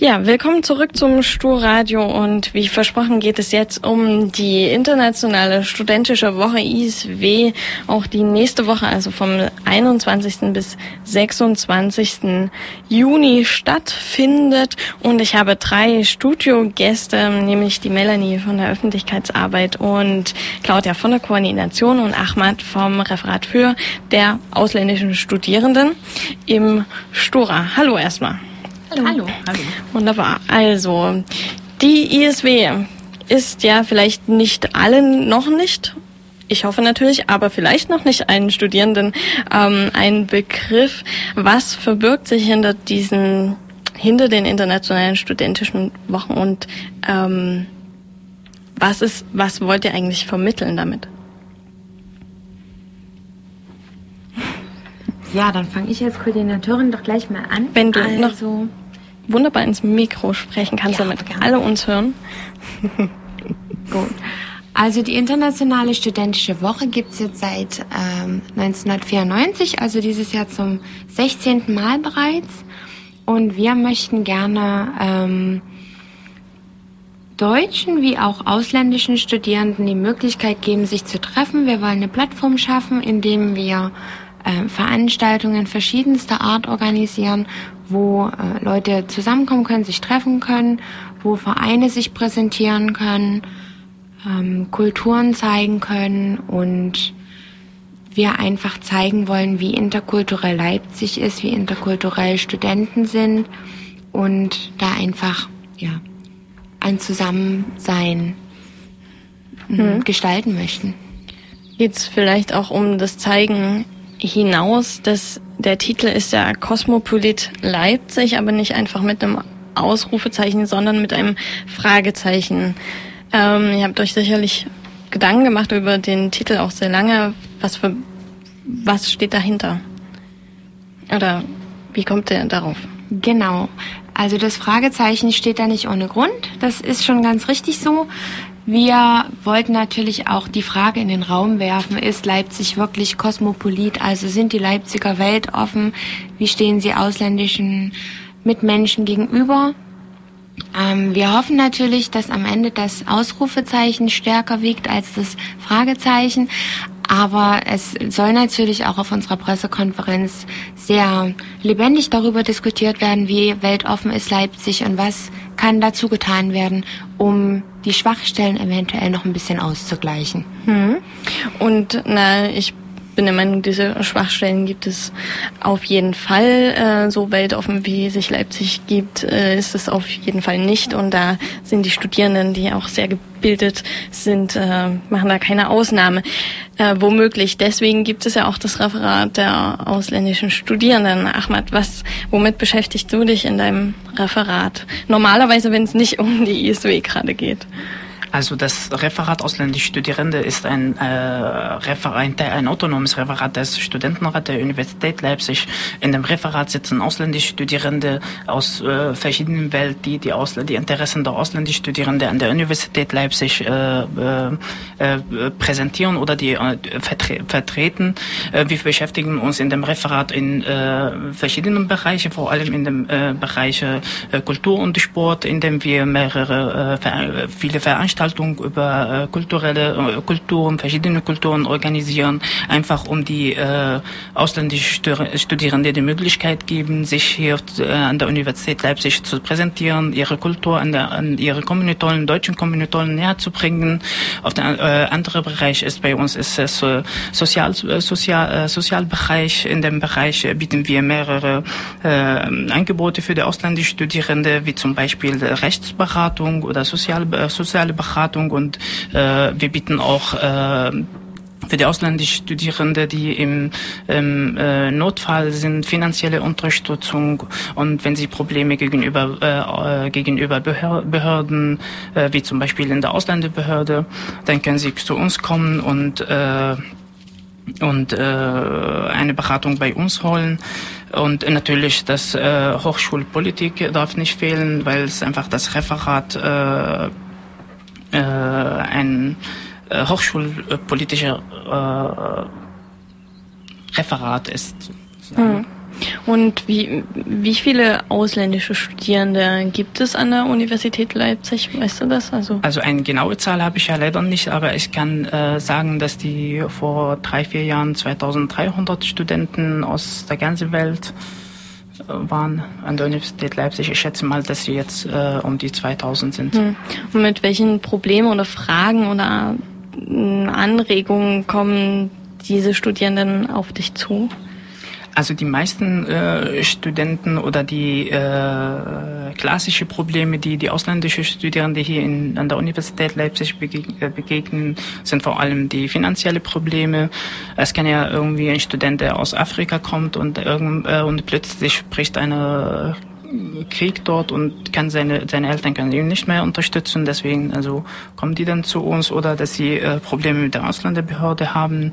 Ja, willkommen zurück zum Sturradio und wie versprochen geht es jetzt um die internationale studentische Woche ISW, auch die nächste Woche, also vom 21. bis 26. Juni stattfindet und ich habe drei Studiogäste, nämlich die Melanie von der Öffentlichkeitsarbeit und Claudia von der Koordination und Ahmad vom Referat für der ausländischen Studierenden im Stura. Hallo erstmal. Hallo. Hallo. Hallo. Wunderbar. Also, die ISW ist ja vielleicht nicht allen noch nicht ich hoffe natürlich, aber vielleicht noch nicht allen Studierenden ähm, ein Begriff. Was verbirgt sich hinter diesen, hinter den internationalen studentischen Wochen und ähm, was ist, was wollt ihr eigentlich vermitteln damit? Ja, dann fange ich als Koordinatorin doch gleich mal an. Wenn du also, noch wunderbar ins Mikro sprechen kannst, ja, damit alle uns hören. Gut. Also die Internationale Studentische Woche gibt's jetzt seit ähm, 1994, also dieses Jahr zum 16. Mal bereits. Und wir möchten gerne ähm, deutschen wie auch ausländischen Studierenden die Möglichkeit geben, sich zu treffen. Wir wollen eine Plattform schaffen, indem wir äh, Veranstaltungen verschiedenster Art organisieren, wo äh, Leute zusammenkommen können, sich treffen können, wo Vereine sich präsentieren können, ähm, Kulturen zeigen können und wir einfach zeigen wollen, wie interkulturell Leipzig ist, wie interkulturell Studenten sind und da einfach ja ein Zusammensein mhm. gestalten möchten. Jetzt vielleicht auch um das Zeigen hinaus, dass der Titel ist ja Kosmopolit Leipzig, aber nicht einfach mit einem Ausrufezeichen, sondern mit einem Fragezeichen. Ähm, ihr habt euch sicherlich Gedanken gemacht über den Titel auch sehr lange. Was für, was steht dahinter? Oder wie kommt der darauf? Genau. Also das Fragezeichen steht da nicht ohne Grund. Das ist schon ganz richtig so. Wir wollten natürlich auch die Frage in den Raum werfen, ist Leipzig wirklich kosmopolit? Also sind die Leipziger weltoffen? Wie stehen sie ausländischen Mitmenschen gegenüber? Ähm, wir hoffen natürlich, dass am Ende das Ausrufezeichen stärker wiegt als das Fragezeichen. Aber es soll natürlich auch auf unserer Pressekonferenz sehr lebendig darüber diskutiert werden, wie weltoffen ist Leipzig und was kann dazu getan werden, um die Schwachstellen eventuell noch ein bisschen auszugleichen. Hm. Und na, ich bin der Meinung, diese Schwachstellen gibt es auf jeden Fall. Äh, so weltoffen wie sich Leipzig gibt, äh, ist es auf jeden Fall nicht. Und da sind die Studierenden, die auch sehr gebildet sind, äh, machen da keine Ausnahme. Äh, womöglich. Deswegen gibt es ja auch das Referat der ausländischen Studierenden. Ahmad, was, womit beschäftigst du dich in deinem Referat? Normalerweise, wenn es nicht um die ISW gerade geht. Also das Referat ausländische Studierende ist ein, äh, Referat, ein autonomes Referat des Studentenrats der Universität Leipzig. In dem Referat sitzen ausländische Studierende aus äh, verschiedenen Welt, die die, Ausl die Interessen der ausländischen Studierenden an der Universität Leipzig äh, äh, äh präsentieren oder die äh, vertre vertreten. Äh, wir beschäftigen uns in dem Referat in äh, verschiedenen Bereichen, vor allem in dem äh, Bereich äh, Kultur und Sport, in dem wir mehrere äh, viele Veranstaltungen Veranstaltungen über äh, kulturelle äh, Kulturen, verschiedene Kulturen organisieren, einfach um die äh, ausländischen Studierenden die Möglichkeit geben, sich hier äh, an der Universität Leipzig zu präsentieren, ihre Kultur an, der, an ihre Kommilitonen, deutschen Kommilitonen näher zu bringen. Auf der äh, andere Bereich ist bei uns ist es äh, Sozial, äh, Sozial, äh, Sozialbereich. In dem Bereich bieten wir mehrere äh, Angebote für die ausländischen Studierende, wie zum Beispiel Rechtsberatung oder soziale, äh, soziale Beratung Beratung und äh, wir bieten auch äh, für die ausländischen Studierende, die im, im äh, Notfall sind, finanzielle Unterstützung und wenn sie Probleme gegenüber, äh, gegenüber Behörden, äh, wie zum Beispiel in der Ausländerbehörde, dann können sie zu uns kommen und, äh, und äh, eine Beratung bei uns holen. Und natürlich das äh, Hochschulpolitik darf nicht fehlen, weil es einfach das Referat äh, äh, ein äh, hochschulpolitischer äh, Referat ist. Mhm. Und wie, wie viele ausländische Studierende gibt es an der Universität Leipzig? Weißt du das? Also, also eine genaue Zahl habe ich ja leider nicht, aber ich kann äh, sagen, dass die vor drei, vier Jahren 2300 Studenten aus der ganzen Welt waren an der Universität Leipzig. Ich schätze mal, dass sie jetzt äh, um die 2000 sind. Hm. Und mit welchen Problemen oder Fragen oder hm, Anregungen kommen diese Studierenden auf dich zu? Also die meisten äh, Studenten oder die äh, klassische Probleme, die die ausländische Studierende hier in, an der Universität Leipzig begegnen, äh, begegnen, sind vor allem die finanzielle Probleme. Es kann ja irgendwie ein Student, der aus Afrika kommt und, irgend, äh, und plötzlich spricht eine Krieg dort und kann seine, seine Eltern können ihn nicht mehr unterstützen. Deswegen also kommen die dann zu uns oder dass sie äh, Probleme mit der Ausländerbehörde haben,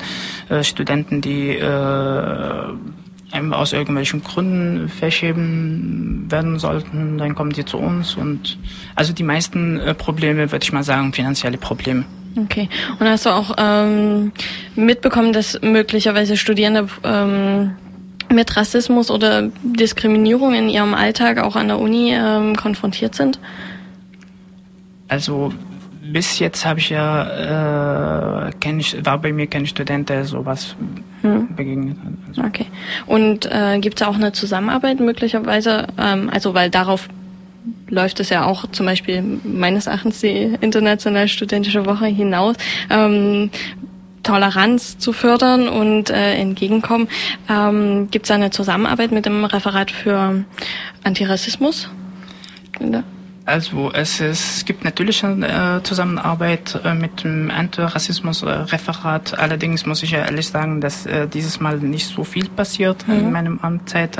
äh, Studenten, die äh, aus irgendwelchen Gründen verschieben werden sollten, dann kommen die zu uns und also die meisten äh, Probleme, würde ich mal sagen, finanzielle Probleme. Okay. Und hast du auch ähm, mitbekommen, dass möglicherweise Studierende ähm, mit Rassismus oder Diskriminierung in ihrem Alltag auch an der Uni ähm, konfrontiert sind? Also bis jetzt habe ich ja, äh, kenn ich, war bei mir kein Student, der sowas hm. begegnet hat. Also. Okay. Und äh, gibt es auch eine Zusammenarbeit möglicherweise? Ähm, also weil darauf läuft es ja auch zum Beispiel meines Erachtens die internationale studentische Woche hinaus. Ähm, Toleranz zu fördern und äh, entgegenkommen. Ähm, Gibt es eine Zusammenarbeit mit dem Referat für Antirassismus? Ja. Also es, ist, es gibt natürlich eine äh, Zusammenarbeit äh, mit dem Antirassismus-Referat. Allerdings muss ich ehrlich sagen, dass äh, dieses Mal nicht so viel passiert mhm. in meinem Amtszeit.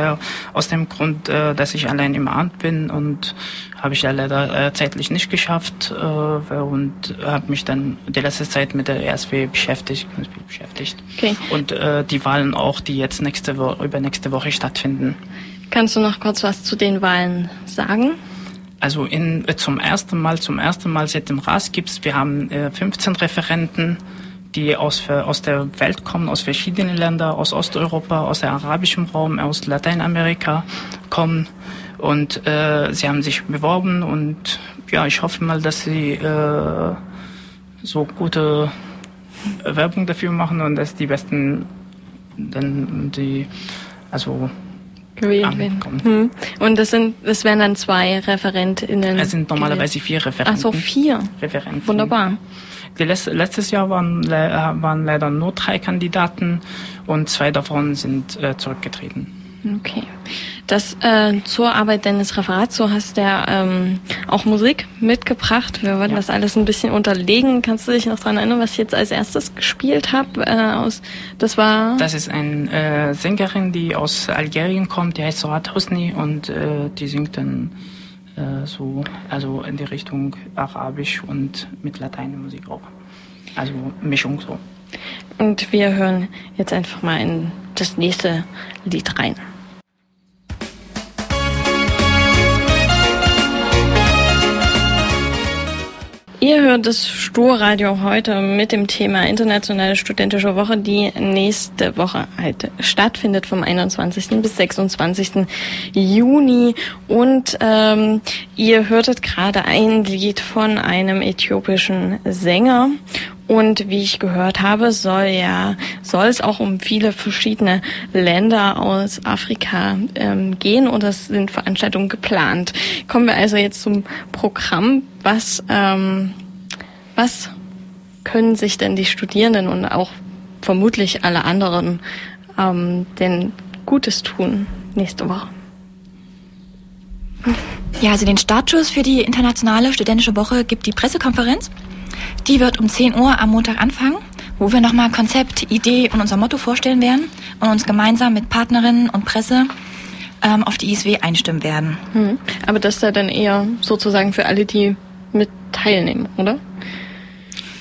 Aus dem Grund, dass ich allein im Amt bin und habe ich ja leider zeitlich nicht geschafft und habe mich dann die letzte Zeit mit der RSW beschäftigt, beschäftigt. Okay. Und die Wahlen auch, die jetzt nächste Woche, übernächste Woche stattfinden. Kannst du noch kurz was zu den Wahlen sagen? Also in, äh, zum ersten Mal, zum ersten Mal seit dem RAS gibt's, wir haben äh, 15 Referenten, die aus, aus der Welt kommen, aus verschiedenen Ländern, aus Osteuropa, aus dem arabischen Raum, aus Lateinamerika kommen. Und äh, sie haben sich beworben und ja, ich hoffe mal, dass sie äh, so gute Werbung dafür machen und dass die besten dann die also gewählt werden. Hm. Und das sind, das wären dann zwei ReferentInnen. Es sind normalerweise vier Referenten. Ach so, vier. Referenten. Wunderbar. Letzte, letztes Jahr waren, waren leider nur drei Kandidaten und zwei davon sind äh, zurückgetreten. Okay. Das äh, zur Arbeit deines Referats, so hast du ja ähm, auch Musik mitgebracht. Wir wollten ja. das alles ein bisschen unterlegen. Kannst du dich noch daran erinnern, was ich jetzt als erstes gespielt habe? Äh, aus, das war. Das ist eine äh, Sängerin, die aus Algerien kommt, die heißt Sorat Hosni und äh, die singt dann äh, so, also in die Richtung Arabisch und mit Lateinmusik auch. Also Mischung so. Und wir hören jetzt einfach mal in das nächste Lied rein. Ihr hört das Sturradio heute mit dem Thema Internationale Studentische Woche, die nächste Woche halt stattfindet vom 21. bis 26. Juni. Und ähm, ihr hörtet gerade ein Lied von einem äthiopischen Sänger. Und wie ich gehört habe, soll ja soll es auch um viele verschiedene Länder aus Afrika ähm, gehen und es sind Veranstaltungen geplant. Kommen wir also jetzt zum Programm. Was ähm, was können sich denn die Studierenden und auch vermutlich alle anderen ähm, denn Gutes tun nächste Woche? Ja, also den Startschuss für die internationale studentische Woche gibt die Pressekonferenz. Die wird um 10 Uhr am Montag anfangen, wo wir nochmal Konzept, Idee und unser Motto vorstellen werden und uns gemeinsam mit Partnerinnen und Presse ähm, auf die ISW einstimmen werden. Hm. Aber das ist ja dann eher sozusagen für alle, die mit teilnehmen, oder?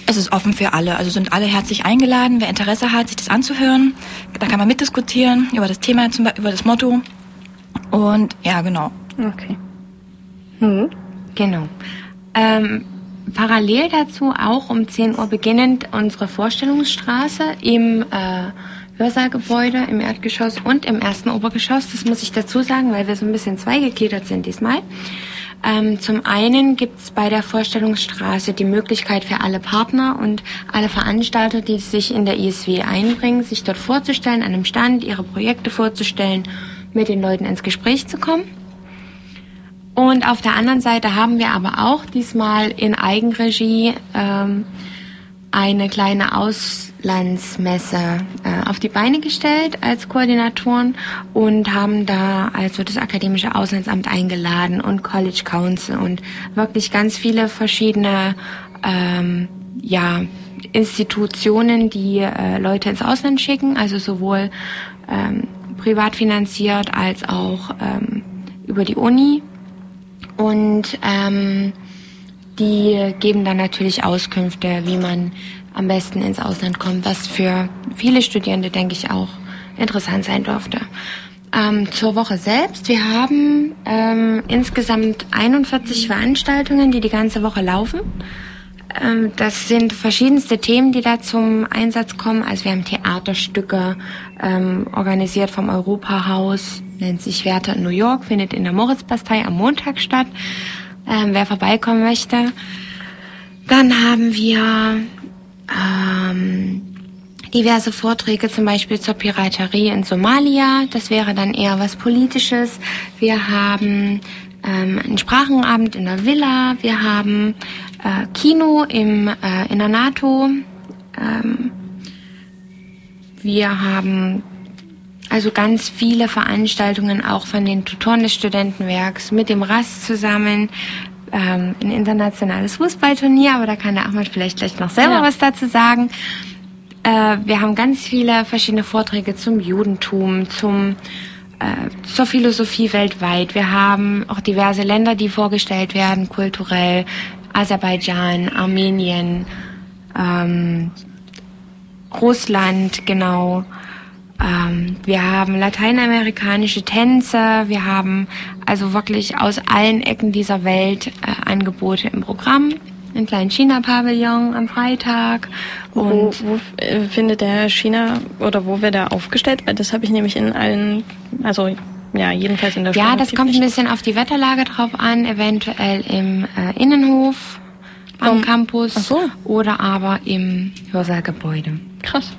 Es ist offen für alle, also sind alle herzlich eingeladen. Wer Interesse hat, sich das anzuhören, da kann man mitdiskutieren über das Thema, zum Beispiel über das Motto. Und ja, genau. Okay. Hm. Genau. Ähm, parallel dazu auch um 10 Uhr beginnend unsere Vorstellungsstraße im äh, Hörsaal-Gebäude im Erdgeschoss und im ersten Obergeschoss. Das muss ich dazu sagen, weil wir so ein bisschen zweigegliedert sind diesmal. Ähm, zum einen gibt es bei der Vorstellungsstraße die Möglichkeit für alle Partner und alle Veranstalter, die sich in der ISW einbringen, sich dort vorzustellen, an einem Stand ihre Projekte vorzustellen, mit den Leuten ins Gespräch zu kommen. Und auf der anderen Seite haben wir aber auch diesmal in Eigenregie ähm, eine kleine Auslandsmesse äh, auf die Beine gestellt als Koordinatoren und haben da also das Akademische Auslandsamt eingeladen und College Council und wirklich ganz viele verschiedene ähm, ja, Institutionen, die äh, Leute ins Ausland schicken, also sowohl ähm, privat finanziert als auch ähm, über die Uni. Und ähm, die geben dann natürlich Auskünfte, wie man am besten ins Ausland kommt, was für viele Studierende, denke ich, auch interessant sein dürfte. Ähm, zur Woche selbst. Wir haben ähm, insgesamt 41 Veranstaltungen, die die ganze Woche laufen. Ähm, das sind verschiedenste Themen, die da zum Einsatz kommen. Also wir haben Theaterstücke ähm, organisiert vom Europahaus, nennt sich Werther in New York, findet in der Moritzbastei am Montag statt ähm, wer vorbeikommen möchte. Dann haben wir ähm, diverse Vorträge, zum Beispiel zur Piraterie in Somalia. Das wäre dann eher was Politisches. Wir haben ähm, einen Sprachenabend in der Villa. Wir haben äh, Kino im, äh, in der NATO. Ähm, wir haben also ganz viele Veranstaltungen auch von den Tutoren des Studentenwerks mit dem RAS zusammen. Ähm, ein internationales Fußballturnier, aber da kann der Ahmad vielleicht gleich noch selber ja. was dazu sagen. Äh, wir haben ganz viele verschiedene Vorträge zum Judentum, zum äh, zur Philosophie weltweit. Wir haben auch diverse Länder, die vorgestellt werden, kulturell. Aserbaidschan, Armenien, ähm, Russland, genau. Ähm, wir haben lateinamerikanische Tänze, wir haben also wirklich aus allen Ecken dieser Welt äh, Angebote im Programm. Einen kleinen China-Pavillon am Freitag. Und wo, wo äh, findet der China oder wo wird er aufgestellt? Weil das habe ich nämlich in allen, also ja, jedenfalls in der Schule. Ja, das kommt ein bisschen auf die Wetterlage drauf an, eventuell im äh, Innenhof am um, Campus so. oder aber im Hörsaalgebäude. Krass.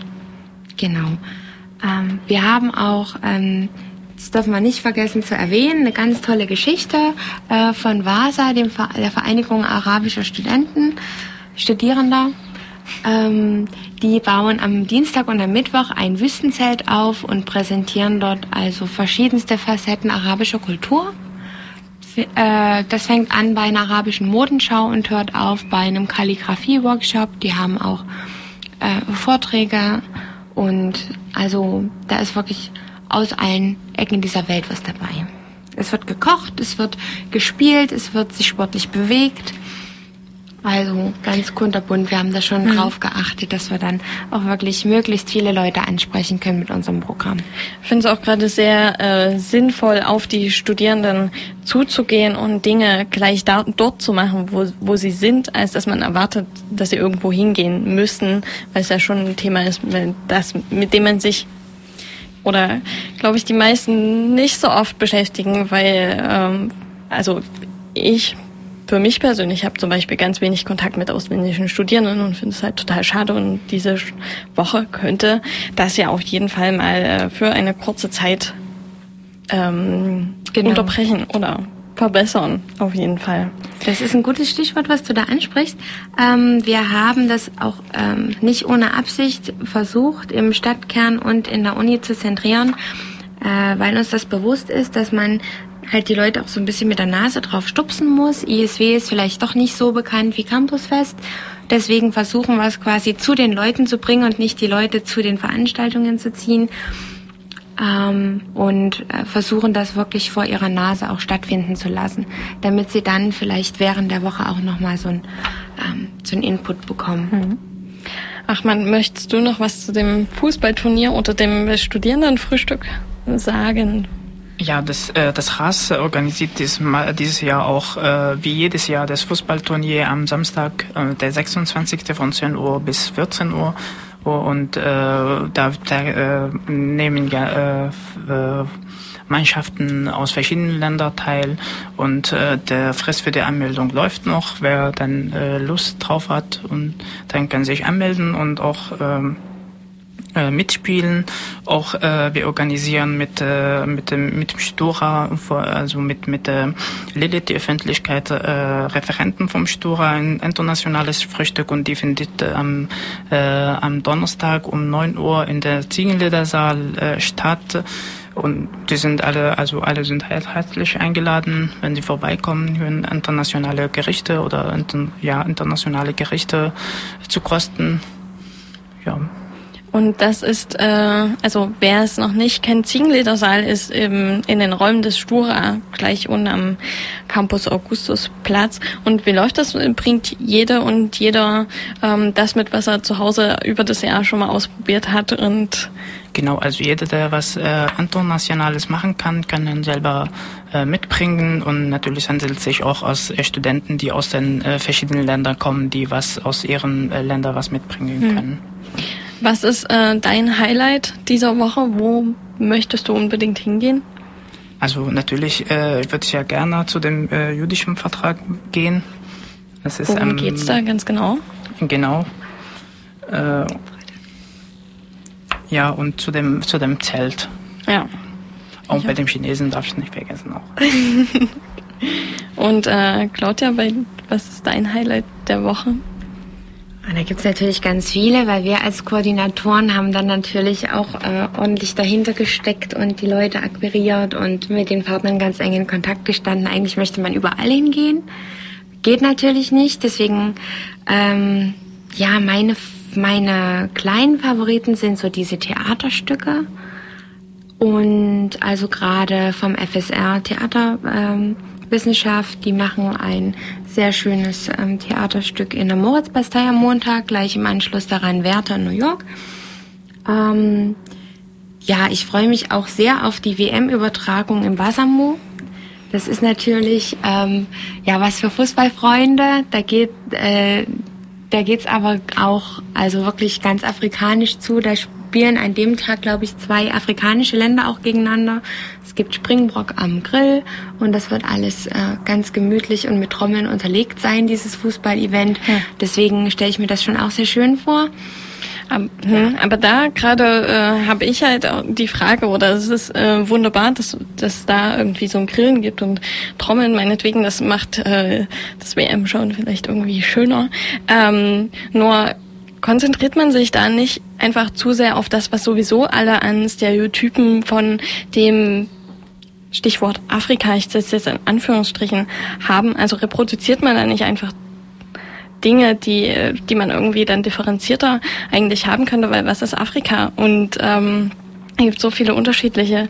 Genau. Ähm, wir haben auch, ähm, das dürfen wir nicht vergessen zu erwähnen, eine ganz tolle Geschichte äh, von VASA, dem Ver der Vereinigung arabischer Studenten, Studierender. Ähm, die bauen am Dienstag und am Mittwoch ein Wüstenzelt auf und präsentieren dort also verschiedenste Facetten arabischer Kultur. Äh, das fängt an bei einer arabischen Modenschau und hört auf bei einem Kalligrafie-Workshop. Die haben auch äh, Vorträge und also da ist wirklich aus allen Ecken dieser Welt was dabei. Es wird gekocht, es wird gespielt, es wird sich sportlich bewegt. Also ganz kunterbunt. Wir haben da schon mhm. drauf geachtet, dass wir dann auch wirklich möglichst viele Leute ansprechen können mit unserem Programm. Ich finde es auch gerade sehr äh, sinnvoll, auf die Studierenden zuzugehen und Dinge gleich da, dort zu machen, wo, wo sie sind, als dass man erwartet, dass sie irgendwo hingehen müssen, weil es ja schon ein Thema ist, das, mit dem man sich oder glaube ich die meisten nicht so oft beschäftigen, weil ähm, also ich für mich persönlich habe zum Beispiel ganz wenig Kontakt mit ausländischen Studierenden und finde es halt total schade. Und diese Woche könnte das ja auf jeden Fall mal äh, für eine kurze Zeit ähm, genau. unterbrechen oder verbessern, auf jeden Fall. Das ist ein gutes Stichwort, was du da ansprichst. Ähm, wir haben das auch ähm, nicht ohne Absicht versucht, im Stadtkern und in der Uni zu zentrieren, äh, weil uns das bewusst ist, dass man halt die Leute auch so ein bisschen mit der Nase drauf stupsen muss. ISW ist vielleicht doch nicht so bekannt wie Campusfest. Deswegen versuchen wir es quasi zu den Leuten zu bringen und nicht die Leute zu den Veranstaltungen zu ziehen. Ähm, und äh, versuchen das wirklich vor ihrer Nase auch stattfinden zu lassen, damit sie dann vielleicht während der Woche auch nochmal so ein ähm, so ein Input bekommen. Mhm. Ach man, möchtest du noch was zu dem Fußballturnier oder dem Studierendenfrühstück sagen? Ja, das, äh, das RAS organisiert dies, dieses Jahr auch äh, wie jedes Jahr das Fußballturnier am Samstag, äh, der 26. von 10 Uhr bis 14 Uhr. und äh, da, da äh, nehmen ja äh, äh, Mannschaften aus verschiedenen Ländern teil und äh, der Frist für die Anmeldung läuft noch. Wer dann äh, Lust drauf hat und dann kann sich anmelden und auch ähm, äh, mitspielen. Auch äh, wir organisieren mit äh, mit dem mit dem Stura, also mit mit äh, Lilith die Öffentlichkeit äh, Referenten vom Stura ein internationales Frühstück und die findet äh, am äh, am Donnerstag um 9 Uhr in der Ziegenledersaal äh, statt. Und die sind alle, also alle sind herzlich eingeladen, wenn sie vorbeikommen, für internationale Gerichte oder ja, internationale Gerichte zu kosten. Ja. Und das ist, äh, also wer es noch nicht kennt, Ziegenledersaal ist im, in den Räumen des Stura, gleich unten am Campus Augustusplatz. Und wie läuft das? Bringt jede und jeder ähm, das mit, was er zu Hause über das Jahr schon mal ausprobiert hat und Genau, also jeder, der was äh, Internationales machen kann, kann dann selber äh, mitbringen und natürlich handelt es sich auch aus äh, Studenten, die aus den äh, verschiedenen Ländern kommen, die was aus ihren äh, Ländern was mitbringen hm. Was ist äh, dein Highlight dieser Woche? Wo möchtest du unbedingt hingehen? Also natürlich äh, würde ich ja gerne zu dem äh, jüdischen Vertrag gehen. Das ist, Worum ähm, geht's da ganz genau? Genau. Äh, ja, und zu dem, zu dem Zelt. Ja. Und ja. bei dem Chinesen darf ich nicht vergessen auch. und äh, Claudia, was ist dein Highlight der Woche? Da gibt es natürlich ganz viele, weil wir als Koordinatoren haben dann natürlich auch äh, ordentlich dahinter gesteckt und die Leute akquiriert und mit den Partnern ganz eng in Kontakt gestanden. Eigentlich möchte man überall hingehen. Geht natürlich nicht. Deswegen, ähm, ja, meine, meine kleinen Favoriten sind so diese Theaterstücke. Und also gerade vom FSR Theater. Ähm. Die machen ein sehr schönes ähm, Theaterstück in der Moritzbastei am Montag, gleich im Anschluss daran Werther in New York. Ähm, ja, ich freue mich auch sehr auf die WM-Übertragung im Basamo. Das ist natürlich ähm, ja was für Fußballfreunde. Da geht äh, da geht's aber auch also wirklich ganz afrikanisch zu. Da spielen an dem Tag, glaube ich, zwei afrikanische Länder auch gegeneinander. Es gibt Springbrock am Grill und das wird alles äh, ganz gemütlich und mit Trommeln unterlegt sein, dieses Fußball-Event. Ja. Deswegen stelle ich mir das schon auch sehr schön vor. Aber, hm, aber da gerade äh, habe ich halt die Frage, oder es ist äh, wunderbar, dass dass da irgendwie so ein Grillen gibt und Trommeln meinetwegen, das macht äh, das WM-Schauen vielleicht irgendwie schöner. Ähm, nur konzentriert man sich da nicht einfach zu sehr auf das, was sowieso alle an Stereotypen von dem Stichwort Afrika, ich setze jetzt in Anführungsstrichen, haben? Also reproduziert man da nicht einfach Dinge, die, die man irgendwie dann differenzierter eigentlich haben könnte, weil was ist Afrika? Und ähm, es gibt so viele unterschiedliche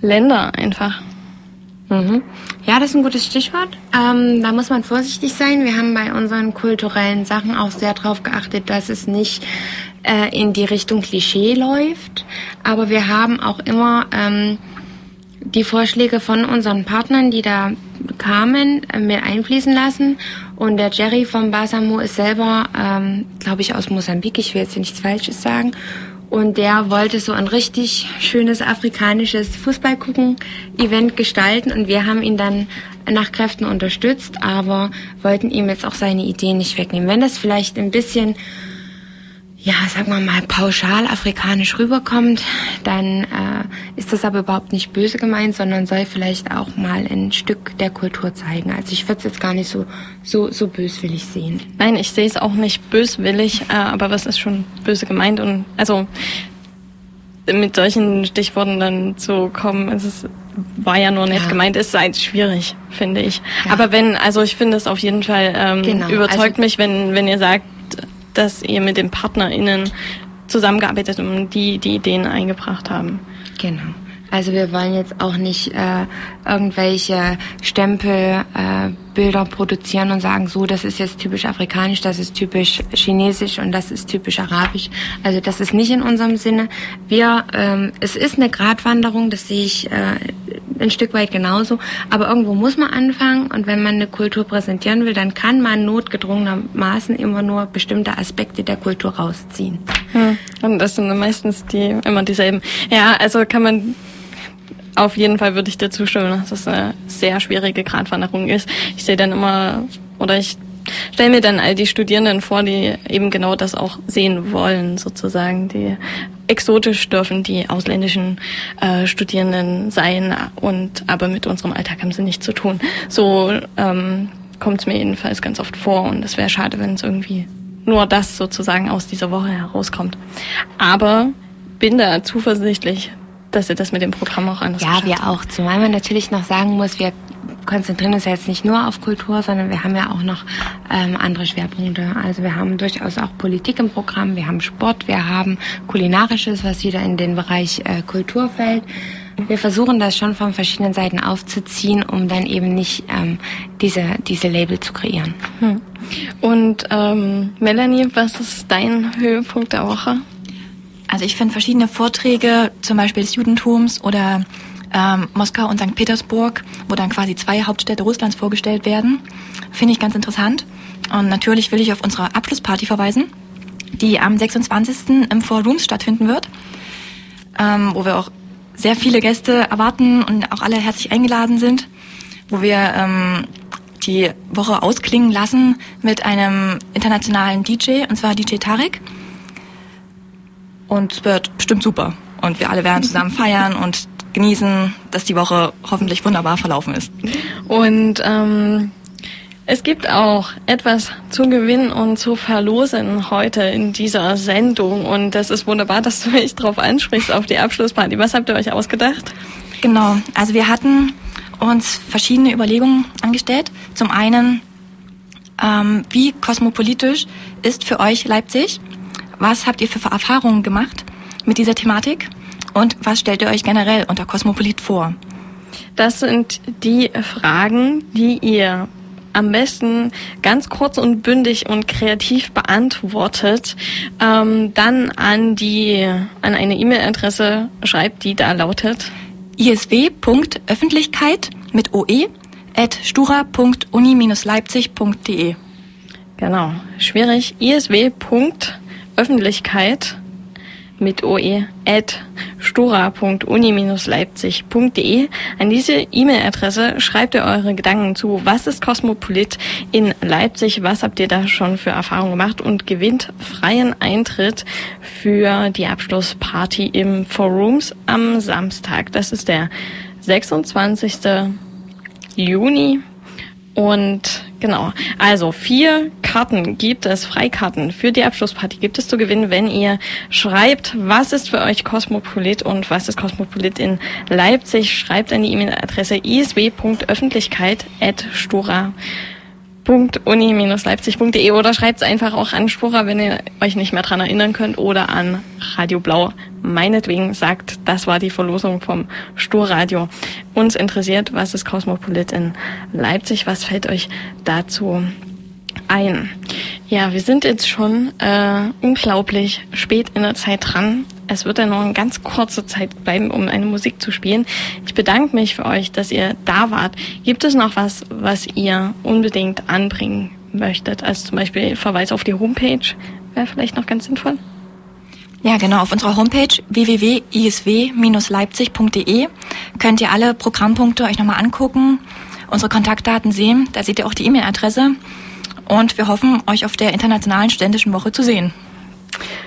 Länder einfach. Mhm. Ja, das ist ein gutes Stichwort. Ähm, da muss man vorsichtig sein. Wir haben bei unseren kulturellen Sachen auch sehr darauf geachtet, dass es nicht äh, in die Richtung Klischee läuft. Aber wir haben auch immer ähm, die Vorschläge von unseren Partnern, die da kamen, äh, mit einfließen lassen. Und der Jerry vom Basamo ist selber, ähm, glaube ich, aus Mosambik. Ich will jetzt nichts Falsches sagen. Und der wollte so ein richtig schönes afrikanisches Fußballgucken-Event gestalten. Und wir haben ihn dann nach Kräften unterstützt, aber wollten ihm jetzt auch seine Ideen nicht wegnehmen. Wenn das vielleicht ein bisschen ja, sagen wir mal, pauschal afrikanisch rüberkommt, dann äh, ist das aber überhaupt nicht böse gemeint, sondern soll vielleicht auch mal ein Stück der Kultur zeigen. Also ich würde es jetzt gar nicht so, so, so böswillig sehen. Nein, ich sehe es auch nicht böswillig, äh, aber was ist schon böse gemeint? Und also mit solchen Stichworten dann zu kommen, es ist, war ja nur nett ja. gemeint, ist halt schwierig, finde ich. Ja. Aber wenn, also ich finde es auf jeden Fall ähm, genau. überzeugt also, mich, wenn, wenn ihr sagt, dass ihr mit den PartnerInnen zusammengearbeitet und die die Ideen eingebracht haben. Genau. Also wir wollen jetzt auch nicht äh, irgendwelche Stempelbilder äh, produzieren und sagen, so, das ist jetzt typisch afrikanisch, das ist typisch chinesisch und das ist typisch arabisch. Also das ist nicht in unserem Sinne. Wir, ähm, es ist eine Gratwanderung, das sehe ich äh, ein Stück weit genauso. Aber irgendwo muss man anfangen und wenn man eine Kultur präsentieren will, dann kann man notgedrungenermaßen immer nur bestimmte Aspekte der Kultur rausziehen. Hm. Und das sind meistens die immer dieselben. Ja, also kann man auf jeden Fall würde ich dir zustimmen, dass das eine sehr schwierige Gratwanderung ist. Ich sehe dann immer, oder ich stelle mir dann all die Studierenden vor, die eben genau das auch sehen wollen, sozusagen, die exotisch dürfen die ausländischen äh, Studierenden sein und aber mit unserem Alltag haben sie nichts zu tun. So ähm, kommt es mir jedenfalls ganz oft vor und es wäre schade, wenn es irgendwie nur das sozusagen aus dieser Woche herauskommt. Aber bin da zuversichtlich, dass ihr das mit dem Programm auch anders Ja, wir auch. Zumal man natürlich noch sagen muss, wir konzentrieren uns ja jetzt nicht nur auf Kultur, sondern wir haben ja auch noch ähm, andere Schwerpunkte. Also wir haben durchaus auch Politik im Programm, wir haben Sport, wir haben Kulinarisches, was wieder in den Bereich äh, Kultur fällt. Wir versuchen das schon von verschiedenen Seiten aufzuziehen, um dann eben nicht ähm, diese, diese Label zu kreieren. Hm. Und ähm, Melanie, was ist dein Höhepunkt der Woche? Also ich finde verschiedene Vorträge, zum Beispiel des Judentums oder ähm, Moskau und St. Petersburg, wo dann quasi zwei Hauptstädte Russlands vorgestellt werden. Finde ich ganz interessant. Und natürlich will ich auf unsere Abschlussparty verweisen, die am 26. im Four Rooms stattfinden wird, ähm, wo wir auch sehr viele Gäste erwarten und auch alle herzlich eingeladen sind, wo wir ähm, die Woche ausklingen lassen mit einem internationalen DJ, und zwar DJ Tarek. Und es wird bestimmt super. Und wir alle werden zusammen feiern und genießen, dass die Woche hoffentlich wunderbar verlaufen ist. Und ähm, es gibt auch etwas zu gewinnen und zu verlosen heute in dieser Sendung. Und das ist wunderbar, dass du mich darauf ansprichst, auf die Abschlussparty. Was habt ihr euch ausgedacht? Genau, also wir hatten uns verschiedene Überlegungen angestellt. Zum einen, ähm, wie kosmopolitisch ist für euch Leipzig? Was habt ihr für Erfahrungen gemacht mit dieser Thematik? Und was stellt ihr euch generell unter Kosmopolit vor? Das sind die Fragen, die ihr am besten ganz kurz und bündig und kreativ beantwortet, ähm, dann an die an eine E-Mail-Adresse schreibt, die da lautet isw.öffentlichkeit mit oe at stura.uni-leipzig.de. Genau, schwierig. isw.öffentlichkeit mit oe at stora.uni-leipzig.de. An diese E-Mail-Adresse schreibt ihr eure Gedanken zu. Was ist Kosmopolit in Leipzig? Was habt ihr da schon für Erfahrungen gemacht? Und gewinnt freien Eintritt für die Abschlussparty im Four Rooms am Samstag. Das ist der 26. Juni und genau, also vier Karten gibt es, Freikarten für die Abschlussparty gibt es zu gewinnen, wenn ihr schreibt, was ist für euch Kosmopolit und was ist Kosmopolit in Leipzig. Schreibt an die E-Mail-Adresse isw.öffentlichkeit.stura.de uni-leipzig.de oder schreibt es einfach auch an Spura, wenn ihr euch nicht mehr dran erinnern könnt oder an Radio Blau. Meinetwegen sagt, das war die Verlosung vom Sturradio. Uns interessiert, was ist Cosmopolit in Leipzig? Was fällt euch dazu ein? Ja, wir sind jetzt schon äh, unglaublich spät in der Zeit dran. Es wird dann noch eine ganz kurze Zeit bleiben, um eine Musik zu spielen. Ich bedanke mich für euch, dass ihr da wart. Gibt es noch was, was ihr unbedingt anbringen möchtet? Also zum Beispiel Verweis auf die Homepage wäre vielleicht noch ganz sinnvoll. Ja, genau. Auf unserer Homepage www.isw-leipzig.de könnt ihr alle Programmpunkte euch nochmal angucken, unsere Kontaktdaten sehen. Da seht ihr auch die E-Mail-Adresse. Und wir hoffen, euch auf der Internationalen Ständischen Woche zu sehen.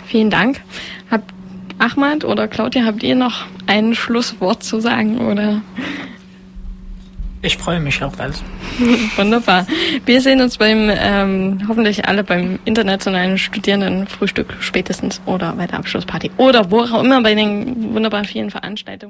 Vielen Dank. Habt Ahmad oder Claudia, habt ihr noch ein Schlusswort zu sagen oder? Ich freue mich auf alles. Wunderbar. Wir sehen uns beim, ähm, hoffentlich alle beim internationalen Studierendenfrühstück spätestens oder bei der Abschlussparty oder wo auch immer bei den wunderbar vielen Veranstaltungen.